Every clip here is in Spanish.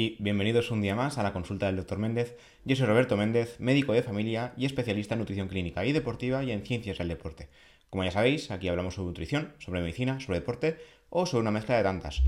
y bienvenidos un día más a la consulta del Dr. Méndez. Yo soy Roberto Méndez, médico de familia y especialista en nutrición clínica y deportiva y en ciencias del deporte. Como ya sabéis, aquí hablamos sobre nutrición, sobre medicina, sobre deporte o sobre una mezcla de tantas.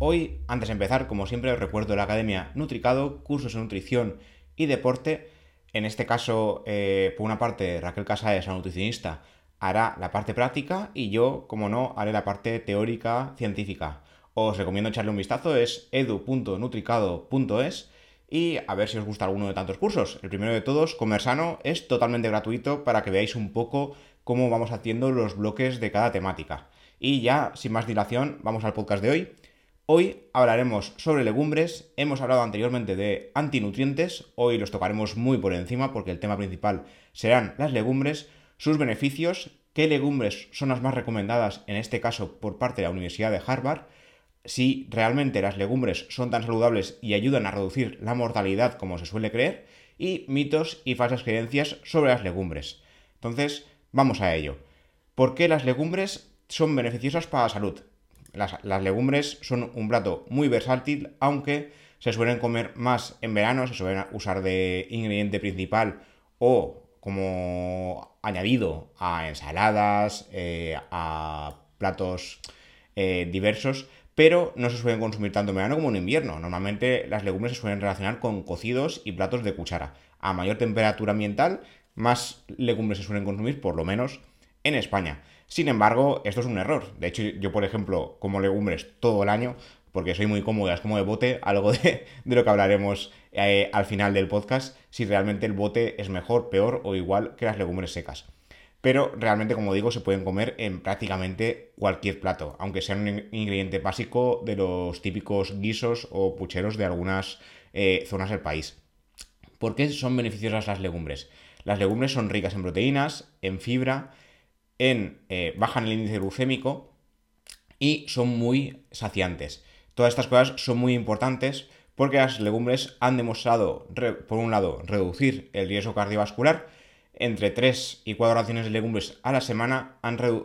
Hoy, antes de empezar, como siempre, os recuerdo la Academia Nutricado, cursos de nutrición y deporte. En este caso, eh, por una parte, Raquel Casares, la nutricionista, hará la parte práctica y yo, como no, haré la parte teórica científica os recomiendo echarle un vistazo, es edu.nutricado.es y a ver si os gusta alguno de tantos cursos. El primero de todos, Comersano, es totalmente gratuito para que veáis un poco cómo vamos haciendo los bloques de cada temática. Y ya, sin más dilación, vamos al podcast de hoy. Hoy hablaremos sobre legumbres, hemos hablado anteriormente de antinutrientes, hoy los tocaremos muy por encima porque el tema principal serán las legumbres, sus beneficios, qué legumbres son las más recomendadas en este caso por parte de la Universidad de Harvard, si realmente las legumbres son tan saludables y ayudan a reducir la mortalidad como se suele creer, y mitos y falsas creencias sobre las legumbres. Entonces, vamos a ello. ¿Por qué las legumbres son beneficiosas para la salud? Las, legumbres son un plato muy versátil, aunque se suelen comer más en verano, se suelen usar de ingrediente principal o como añadido a ensaladas, eh, a platos eh, diversos pero no se suelen consumir tanto en verano como en invierno. Normalmente las legumbres se suelen relacionar con cocidos y platos de cuchara. A mayor temperatura ambiental, más legumbres se suelen consumir, por lo menos en España. Sin embargo, esto es un error. De hecho, yo, por ejemplo, como legumbres todo el año, porque soy muy cómodo, es como de bote, algo de, lo que hablaremos eh, al final del podcast, si realmente el bote es mejor, peor o igual que las legumbres secas pero realmente, como digo, se pueden comer en prácticamente cualquier plato, aunque sea un ingrediente básico de los típicos guisos o pucheros de algunas eh, zonas del país. ¿Por qué son beneficiosas las legumbres? Las legumbres son ricas en proteínas, en fibra, en eh, bajan el índice glucémico y son muy saciantes. Todas estas cosas son muy importantes porque las legumbres han demostrado, por un lado, reducir el riesgo cardiovascular, entre 3 y 4 raciones de legumbres a la semana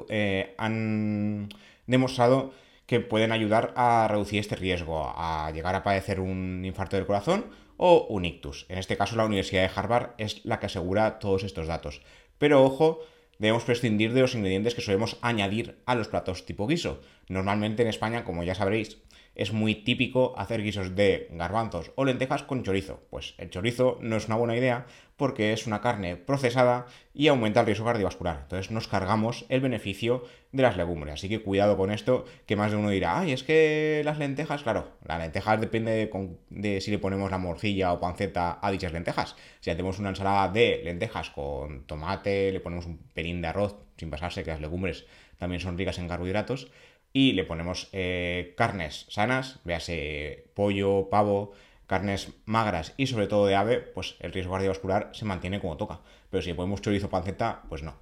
eh, han, demostrado que pueden ayudar a reducir este riesgo, a llegar a padecer un infarto del corazón o un ictus. En este caso, la Universidad de Harvard es la que asegura todos estos datos. Pero ojo, debemos prescindir de los ingredientes que solemos añadir a los platos tipo guiso. Normalmente en España, como ya sabréis, es muy típico hacer guisos de garbanzos o lentejas con chorizo. Pues el chorizo no es una buena idea porque es una carne procesada y aumenta el riesgo cardiovascular. Entonces nos cargamos el beneficio de las legumbres. Así que cuidado con esto, que más de uno dirá, ay, es que las lentejas, claro, las lentejas depende de, si le ponemos la morcilla o panceta a dichas lentejas. Si hacemos una ensalada de lentejas con tomate, le ponemos un pelín de arroz, sin pasarse que las legumbres también son ricas en carbohidratos, y le ponemos eh, carnes sanas, véase pollo, pavo, carnes magras y sobre todo de ave, pues el riesgo cardiovascular se mantiene como toca. Pero si le ponemos chorizo panceta, pues no.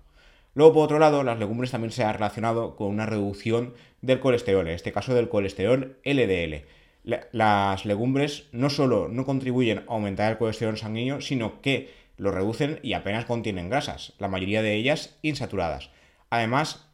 Luego, por otro lado, las legumbres también se han relacionado con una reducción del colesterol, en este caso del colesterol LDL. las legumbres no solo no contribuyen a aumentar el colesterol sanguíneo, sino que lo reducen y apenas contienen grasas, la mayoría de ellas insaturadas. Además,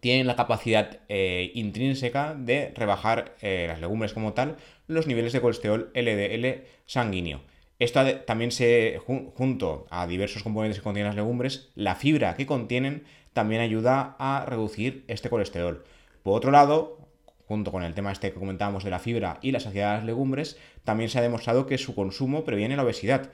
tienen la capacidad eh, intrínseca de rebajar eh, las legumbres como tal los niveles de colesterol LDL sanguíneo. Esto también se, junto a diversos componentes que contienen las legumbres, la fibra que contienen también ayuda a reducir este colesterol. Por otro lado, junto con el tema este que comentábamos de la fibra y la saciedad de las legumbres, también se ha demostrado que su consumo previene la obesidad.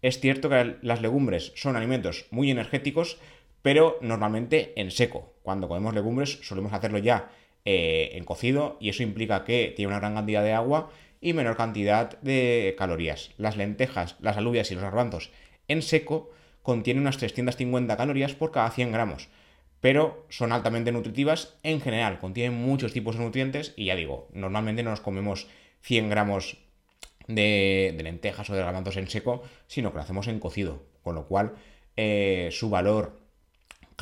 Es cierto que las legumbres son alimentos muy energéticos, pero normalmente en seco. Cuando comemos legumbres solemos hacerlo ya eh, en cocido y eso implica que tiene una gran cantidad de agua y menor cantidad de calorías. Las lentejas, las alubias y los garbanzos en seco contienen unas 350 calorías por cada 100 gramos, pero son altamente nutritivas en general, contienen muchos tipos de nutrientes y ya digo, normalmente no nos comemos 100 gramos de, lentejas o de garbanzos en seco, sino que lo hacemos en cocido, con lo cual eh, su valor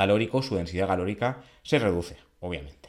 calórico, su densidad calórica se reduce, obviamente.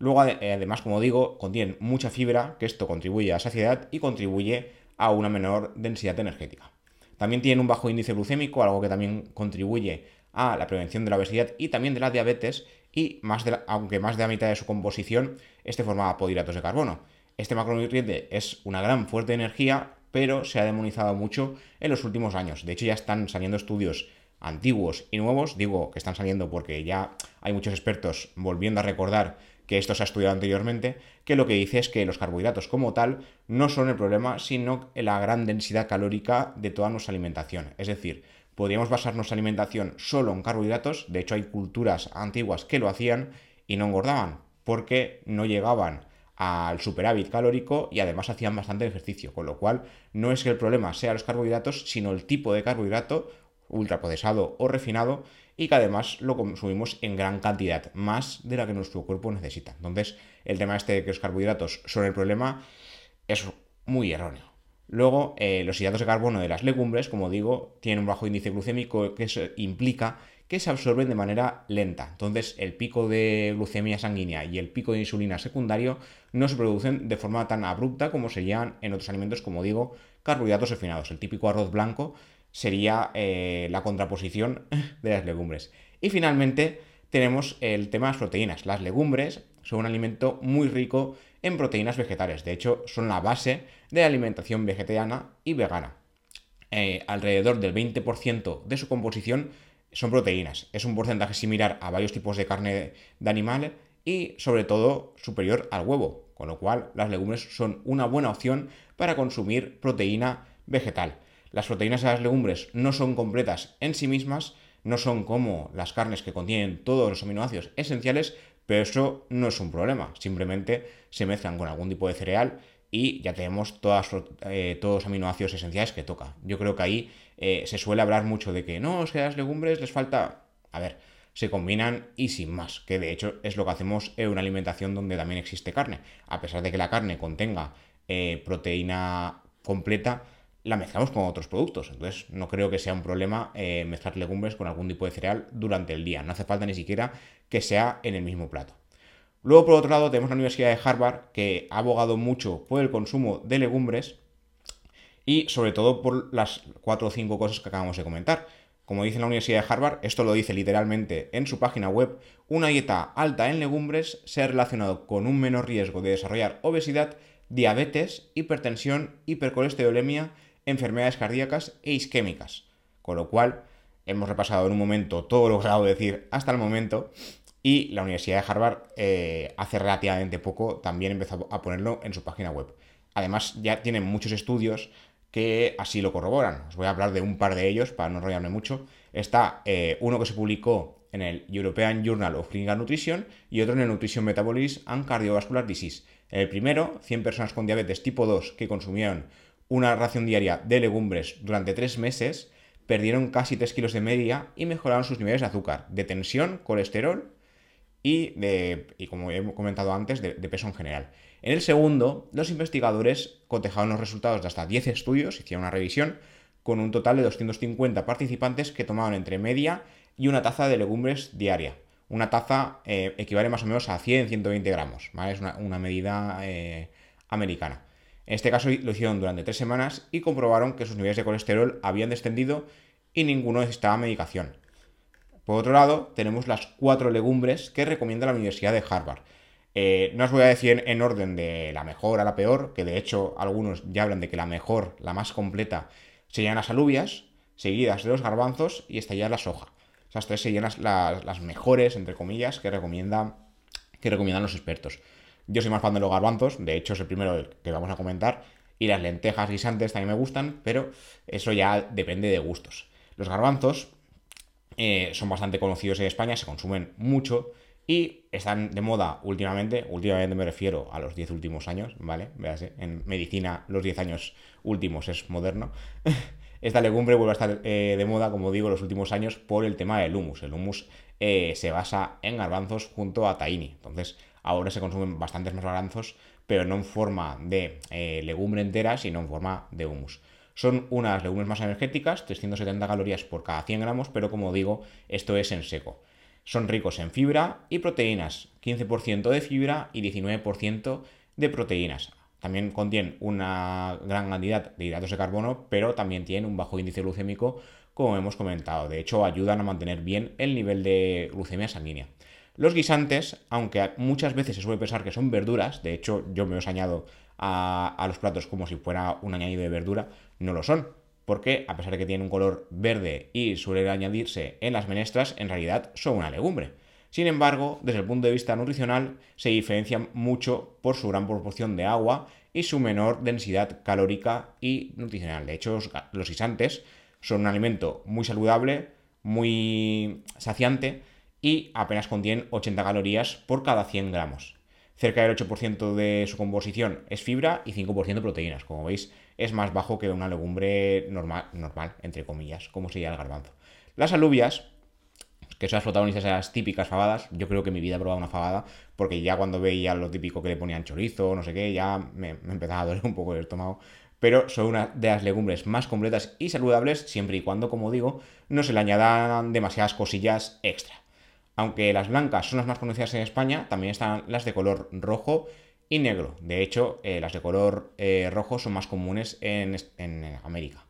Luego, eh, además, como digo, contienen mucha fibra, que esto contribuye a saciedad y contribuye a una menor densidad energética. También tienen un bajo índice glucémico, algo que también contribuye a la prevención de la obesidad y también de la diabetes, y aunque más de la mitad de su composición esté formada por hidratos de carbono. Este macronutriente es una gran fuerte de energía, pero se ha demonizado mucho en los últimos años. De hecho, ya están saliendo estudios antiguos y nuevos. Digo que están saliendo porque ya hay muchos expertos volviendo a recordar que esto se ha estudiado anteriormente, que lo que dice es que los carbohidratos como tal no son el problema, sino la gran densidad calórica de toda nuestra alimentación. Es decir, podríamos basar nuestra alimentación solo en carbohidratos, de hecho hay culturas antiguas que lo hacían y no engordaban, porque no llegaban al superávit calórico y además hacían bastante ejercicio, con lo cual no es que el problema sea los carbohidratos, sino el tipo de carbohidrato ultraprocesado o refinado y que además lo consumimos en gran cantidad, más de la que nuestro cuerpo necesita. Entonces, el tema este de que los carbohidratos son el problema es muy erróneo. Luego, eh, los hidratos de carbono de las legumbres, como digo, tienen un bajo índice glucémico que implica que se absorben de manera lenta. Entonces, el pico de glucemia sanguínea y el pico de insulina secundario no se producen de forma tan abrupta como se llevan en otros alimentos, como digo, carbohidratos refinados. El típico arroz blanco sería eh, la contraposición de las legumbres. Y finalmente tenemos el tema de las proteínas. Las legumbres son un alimento muy rico en proteínas vegetales. De hecho, son la base de la alimentación vegetariana y vegana. Eh, alrededor del 20% de su composición son proteínas. Es un porcentaje similar a varios tipos de carne de animales y sobre todo superior al huevo. Con lo cual, las legumbres son una buena opción para consumir proteína vegetal. Las proteínas de las legumbres no son completas en sí mismas, no son como las carnes que contienen todos los aminoácidos esenciales, pero eso no es un problema. Simplemente se mezclan con algún tipo de cereal y ya tenemos todas, eh, todos los aminoácidos esenciales que toca. Yo creo que ahí eh, se suele hablar mucho de que no, es que a las legumbres les falta... A ver, se combinan y sin más, que de hecho es lo que hacemos en una alimentación donde también existe carne. A pesar de que la carne contenga eh, proteína completa, la mezclamos con otros productos. Entonces, no creo que sea un problema eh, mezclar legumbres con algún tipo de cereal durante el día. No hace falta ni siquiera que sea en el mismo plato. Luego, por otro lado, tenemos la Universidad de Harvard, que ha abogado mucho por el consumo de legumbres y sobre todo por las cuatro o cinco cosas que acabamos de comentar. Como dice la Universidad de Harvard, esto lo dice literalmente en su página web, una dieta alta en legumbres se ha relacionado con un menor riesgo de desarrollar obesidad, diabetes, hipertensión, hipercolesterolemia enfermedades cardíacas e isquémicas. Con lo cual, hemos repasado en un momento todo lo que acabo de decir hasta el momento. Y la Universidad de Harvard eh, hace relativamente poco también empezó a ponerlo en su página web. Además, ya tienen muchos estudios que así lo corroboran. Os voy a hablar de un par de ellos para no enrollarme mucho. Está eh, uno que se publicó en el European Journal of Clinical Nutrition y otro en el Nutrition Metabolism and Cardiovascular Disease. el primero, 100 personas con diabetes tipo 2 que consumieron una ración diaria de legumbres durante tres meses, perdieron casi 3 kilos de media y mejoraron sus niveles de azúcar, de tensión, colesterol y, de, y como he comentado antes, de, peso en general. En el segundo, los investigadores cotejaron los resultados de hasta 10 estudios, hicieron una revisión, con un total de 250 participantes que tomaban entre media y una taza de legumbres diaria. Una taza eh, equivale más o menos a 100-120 gramos, Es una, medida eh, americana. En este caso lo hicieron durante tres semanas y comprobaron que sus niveles de colesterol habían descendido y ninguno necesitaba medicación. Por otro lado, tenemos las cuatro legumbres que recomienda la Universidad de Harvard. Eh, no os voy a decir en orden de la mejor a la peor, que de hecho algunos ya hablan de que la mejor, la más completa, serían las alubias, seguidas de los garbanzos y estaría la soja. Esas tres serían las, las, mejores, entre comillas, que recomiendan los expertos. Yo soy más fan de los garbanzos, de hecho es el primero que vamos a comentar. Y las lentejas guisantes también me gustan, pero eso ya depende de gustos. Los garbanzos eh, son bastante conocidos en España, se consumen mucho y están de moda últimamente. Últimamente me refiero a los 10 últimos años, ¿vale? Véase, en medicina los 10 años últimos es moderno. Esta legumbre vuelve a estar eh, de moda, como digo, los últimos años por el tema del humus. El humus eh, se basa en garbanzos junto a tahini. Entonces, Ahora se consumen bastantes más garbanzos, pero no en forma de eh, legumbre entera, sino en forma de humus. Son unas legumbres más energéticas, 370 calorías por cada 100 gramos, pero como digo, esto es en seco. Son ricos en fibra y proteínas, 15% de fibra y 19% de proteínas. También contienen una gran cantidad de hidratos de carbono, pero también tienen un bajo índice glucémico, como hemos comentado. De hecho, ayudan a mantener bien el nivel de glucemia sanguínea. Los guisantes, aunque muchas veces se suele pensar que son verduras, de hecho yo me os añado a, a los platos como si fuera un añadido de verdura, no lo son porque a pesar de que tienen un color verde y suelen añadirse en las menestras, en realidad son una legumbre. Sin embargo, desde el punto de vista nutricional, se diferencian mucho por su gran proporción de agua y su menor densidad calórica y nutricional. De hecho, los guisantes son un alimento muy saludable, muy saciante y apenas contienen 80 calorías por cada 100 gramos. Cerca del 8% de su composición es fibra y 5% proteínas. Como veis, es más bajo que una legumbre normal, normal entre comillas, como sería el garbanzo. Las alubias, que son las protagonistas de las típicas fabadas, yo creo que mi vida he probado una fabada, porque ya cuando veía lo típico que le ponían chorizo, no sé qué, ya me, me empezaba a doler un poco el estómago. Pero son una de las legumbres más completas y saludables, siempre y cuando, como digo, no se le añadan demasiadas cosillas extra. Aunque las blancas son las más conocidas en España, también están las de color rojo y negro. De hecho, eh, las de color eh, rojo son más comunes en, América.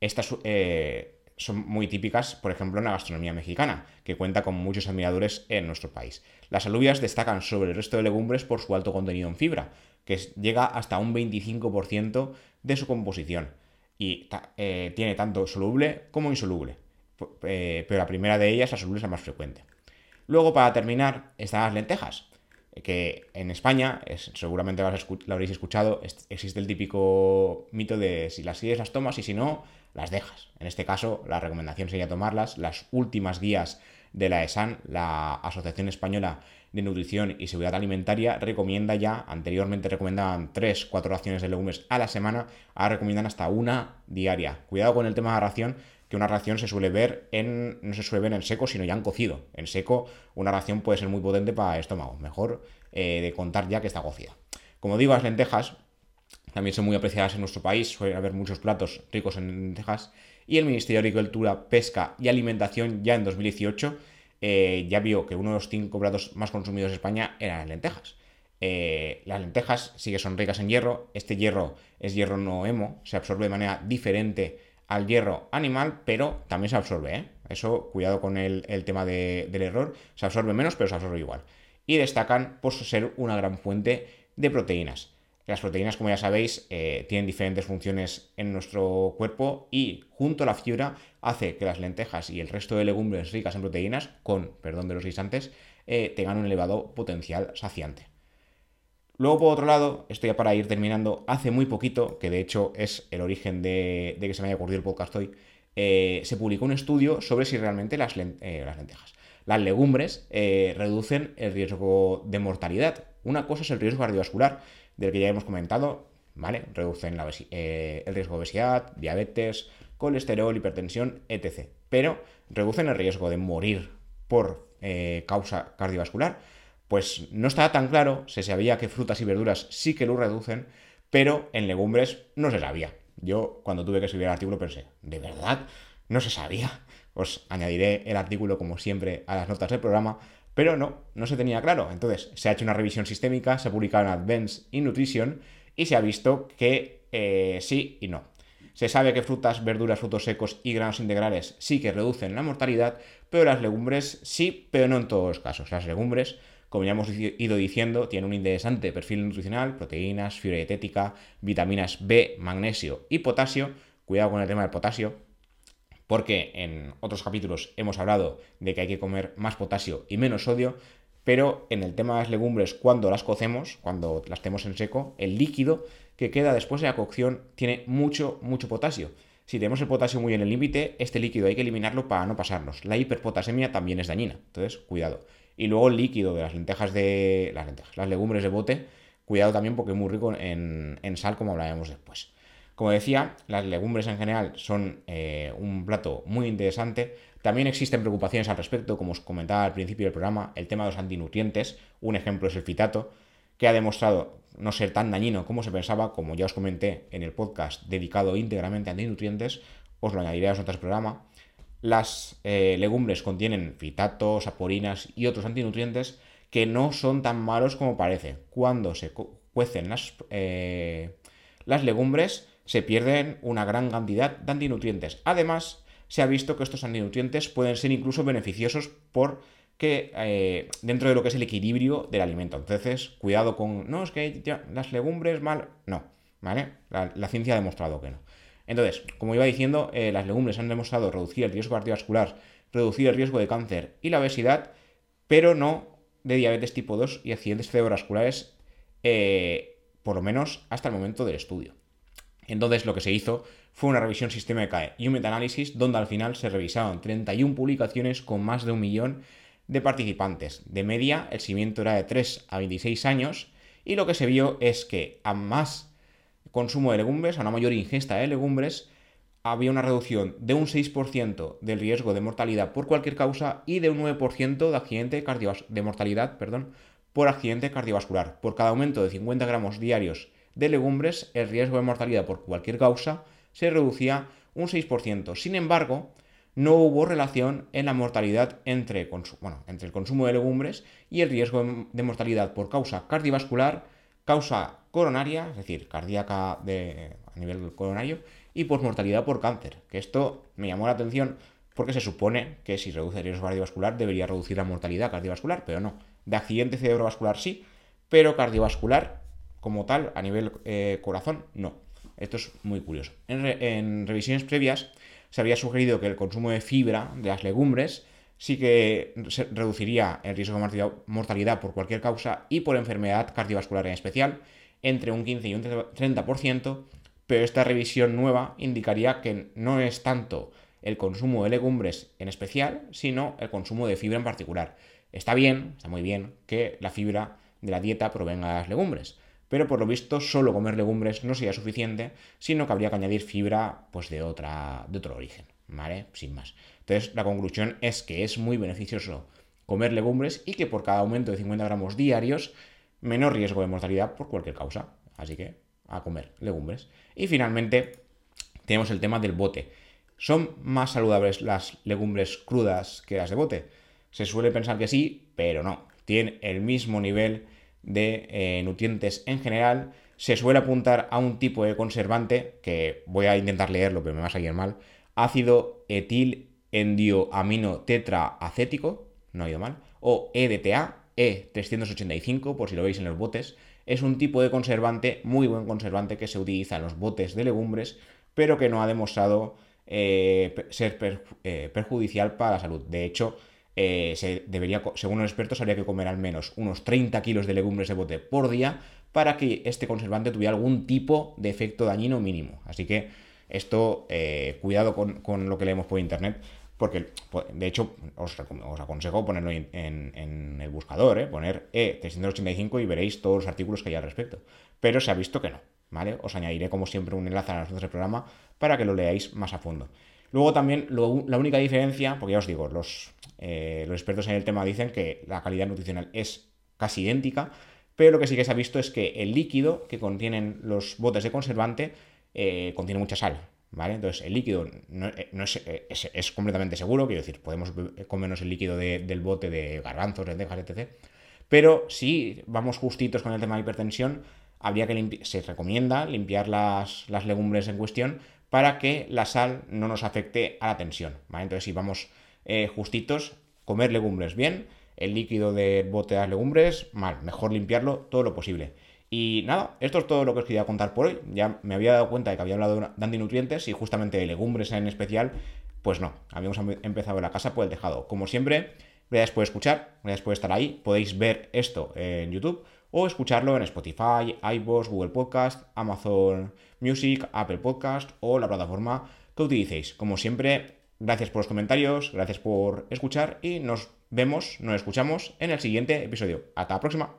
Estas eh, son muy típicas, por ejemplo, en la gastronomía mexicana, que cuenta con muchos admiradores en nuestro país. Las alubias destacan sobre el resto de legumbres por su alto contenido en fibra, que llega hasta un 25% de su composición. Y tiene tanto soluble como insoluble. pero la primera de ellas, la soluble, es la más frecuente. Luego, para terminar, están las lentejas que en España, seguramente lo habréis escuchado, existe el típico mito de si las sigues las tomas y si no, las dejas. En este caso, la recomendación sería tomarlas. Las últimas guías de la ESAN, la Asociación Española de Nutrición y Seguridad Alimentaria, recomienda ya, anteriormente recomendaban 3-4 raciones de legumbres a la semana, ahora recomiendan hasta una diaria. Cuidado con el tema de la ración, que una ración se suele ver en. no se suele ver en seco, sino ya en cocido. En seco, una ración puede ser muy potente para el estómago. Mejor eh, de contar ya que está cocida. Como digo, las lentejas también son muy apreciadas en nuestro país, suele haber muchos platos ricos en lentejas. Y el Ministerio de Agricultura, Pesca y Alimentación ya en 2018 eh, ya vio que uno de los cinco platos más consumidos en España eran las lentejas. Eh, las lentejas sí que son ricas en hierro. Este hierro es hierro no hemo, se absorbe de manera diferente al hierro animal, pero también se absorbe, ¿eh? Eso, cuidado con el, tema del error, se absorbe menos, pero se absorbe igual. Y destacan por ser una gran fuente de proteínas. Las proteínas, como ya sabéis, eh, tienen diferentes funciones en nuestro cuerpo y junto a la fibra hace que las lentejas y el resto de legumbres ricas en proteínas, con perdón de los guisantes, eh, tengan un elevado potencial saciante. Luego, por otro lado, esto ya para ir terminando, hace muy poquito, que de hecho es el origen de, que se me haya ocurrido el podcast hoy, eh, se publicó un estudio sobre si realmente las, eh, lentejas, las legumbres, eh, reducen el riesgo de mortalidad. Una cosa es el riesgo cardiovascular, del que ya hemos comentado, ¿vale? Reducen el riesgo de obesidad, diabetes, colesterol, hipertensión, etc. Pero reducen el riesgo de morir por causa cardiovascular pues no estaba tan claro, se sabía que frutas y verduras sí que lo reducen, pero en legumbres no se sabía. Yo cuando tuve que escribir el artículo pensé, ¿de verdad? No se sabía. Os añadiré el artículo como siempre a las notas del programa, pero no, no se tenía claro. Entonces se ha hecho una revisión sistémica, se ha publicado en Advanced in Nutrition y se ha visto que eh, sí y no. Se sabe que frutas, verduras, frutos secos y granos integrales sí que reducen la mortalidad, pero las legumbres sí, pero no en todos los casos. Las legumbres como ya hemos ido diciendo, tiene un interesante perfil nutricional, proteínas, fibra dietética, vitaminas B, magnesio y potasio. Cuidado con el tema del potasio, porque en otros capítulos hemos hablado de que hay que comer más potasio y menos sodio, pero en el tema de las legumbres, cuando las cocemos, cuando las tenemos en seco, el líquido que queda después de la cocción tiene mucho, mucho potasio. Si tenemos el potasio muy en el límite, este líquido hay que eliminarlo para no pasarnos. La hiperpotasemia también es dañina, entonces cuidado. Y luego el líquido de las lentejas de. las lentejas, las legumbres de bote, cuidado también porque es muy rico en, sal, como hablaremos después. Como decía, las legumbres en general son eh, un plato muy interesante. También existen preocupaciones al respecto, como os comentaba al principio del programa, el tema de los antinutrientes. Un ejemplo es el fitato, que ha demostrado no ser tan dañino como se pensaba, como ya os comenté en el podcast dedicado íntegramente a antinutrientes. Os lo añadiré a los otros programas. Las eh, legumbres contienen fitatos, saporinas y otros antinutrientes que no son tan malos como parece. Cuando se cuecen las, eh, las legumbres se pierden una gran cantidad de antinutrientes. Además, se ha visto que estos antinutrientes pueden ser incluso beneficiosos por que eh, dentro de lo que es el equilibrio del alimento. Entonces, cuidado con, no, es que las legumbres mal, no, ¿vale? La, ciencia ha demostrado que no. Entonces, como iba diciendo, eh, las legumbres han demostrado reducir el riesgo cardiovascular, reducir el riesgo de cáncer y la obesidad, pero no de diabetes tipo 2 y accidentes cerebrovasculares, eh, por lo menos hasta el momento del estudio. Entonces, lo que se hizo fue una revisión sistémica y un metaanálisis donde al final se revisaron 31 publicaciones con más de un millón de participantes. De media, el seguimiento era de 3 a 26 años y lo que se vio es que a más consumo de legumbres, a una mayor ingesta de legumbres, había una reducción de un 6% del riesgo de mortalidad por cualquier causa y de un 9% de, accidente de mortalidad perdón, por accidente cardiovascular. Por cada aumento de 50 gramos diarios de legumbres, el riesgo de mortalidad por cualquier causa se reducía un 6%. Sin embargo, no hubo relación en la mortalidad entre, entre el consumo de legumbres y el riesgo de mortalidad por causa cardiovascular, causa coronaria, es decir, cardíaca a nivel coronario, y por mortalidad por cáncer. Que esto me llamó la atención porque se supone que si reduce el riesgo cardiovascular debería reducir la mortalidad cardiovascular, pero no. De accidente cerebrovascular sí, pero cardiovascular como tal, a nivel eh, corazón, no. Esto es muy curioso. en revisiones previas se había sugerido que el consumo de fibra de las legumbres sí que reduciría el riesgo de mortalidad por cualquier causa y por enfermedad cardiovascular en especial, entre un 15 y un 30%, pero esta revisión nueva indicaría que no es tanto el consumo de legumbres en especial, sino el consumo de fibra en particular. Está bien, está muy bien que la fibra de la dieta provenga de las legumbres, pero por lo visto solo comer legumbres no sería suficiente, sino que habría que añadir fibra pues de, otra, de otro origen, ¿vale? Sin más. Entonces la conclusión es que es muy beneficioso comer legumbres y que por cada aumento de 50 gramos diarios, menor riesgo de mortalidad por cualquier causa. Así que a comer legumbres. Y finalmente tenemos el tema del bote. ¿Son más saludables las legumbres crudas que las de bote? Se suele pensar que sí, pero no. Tienen el mismo nivel de eh, nutrientes en general, se suele apuntar a un tipo de conservante, que voy a intentar leerlo, pero me va a salir mal, ácido etil endioamino tetraacético, no ha ido mal, o EDTA, E385, por si lo veis en los botes, es un tipo de conservante, muy buen conservante, que se utiliza en los botes de legumbres, pero que no ha demostrado eh, ser eh, perjudicial para la salud. De hecho, eh, se debería, según los expertos, habría que comer al menos unos 30 kilos de legumbres de bote por día para que este conservante tuviera algún tipo de efecto dañino mínimo. Así que esto, eh, cuidado con, lo que leemos por internet, porque pues, de hecho os, aconsejo ponerlo en, el buscador, ¿eh? poner E385 y veréis todos los artículos que hay al respecto. Pero se ha visto que no, ¿vale? Os añadiré como siempre un enlace a las notas del programa para que lo leáis más a fondo. Luego también la única diferencia, porque ya os digo, los, eh, los expertos en el tema dicen que la calidad nutricional es casi idéntica, pero lo que sí que se ha visto es que el líquido que contienen los botes de conservante eh, contiene mucha sal. ¿Vale? Entonces, el líquido no, eh, es, completamente seguro, quiero decir, podemos comernos el líquido del bote de garbanzos, lentejas, etc. Pero si vamos justitos con el tema de hipertensión, habría que se recomienda limpiar las, legumbres en cuestión para que la sal no nos afecte a la tensión. Entonces, si vamos eh, justitos, comer legumbres bien, el líquido del bote de legumbres, mal, mejor limpiarlo todo lo posible. Y nada, esto es todo lo que os quería contar por hoy. Ya me había dado cuenta de que había hablado de antinutrientes y justamente de legumbres en especial, pues no, habíamos em-, empezado la casa por el tejado. Como siempre, gracias por escuchar, gracias por estar ahí. Podéis ver esto en YouTube o escucharlo en Spotify, iVoox, Google Podcast, Amazon Music, Apple Podcast o la plataforma que utilicéis. Como siempre, gracias por los comentarios, gracias por escuchar y nos vemos, nos escuchamos en el siguiente episodio. Hasta la próxima.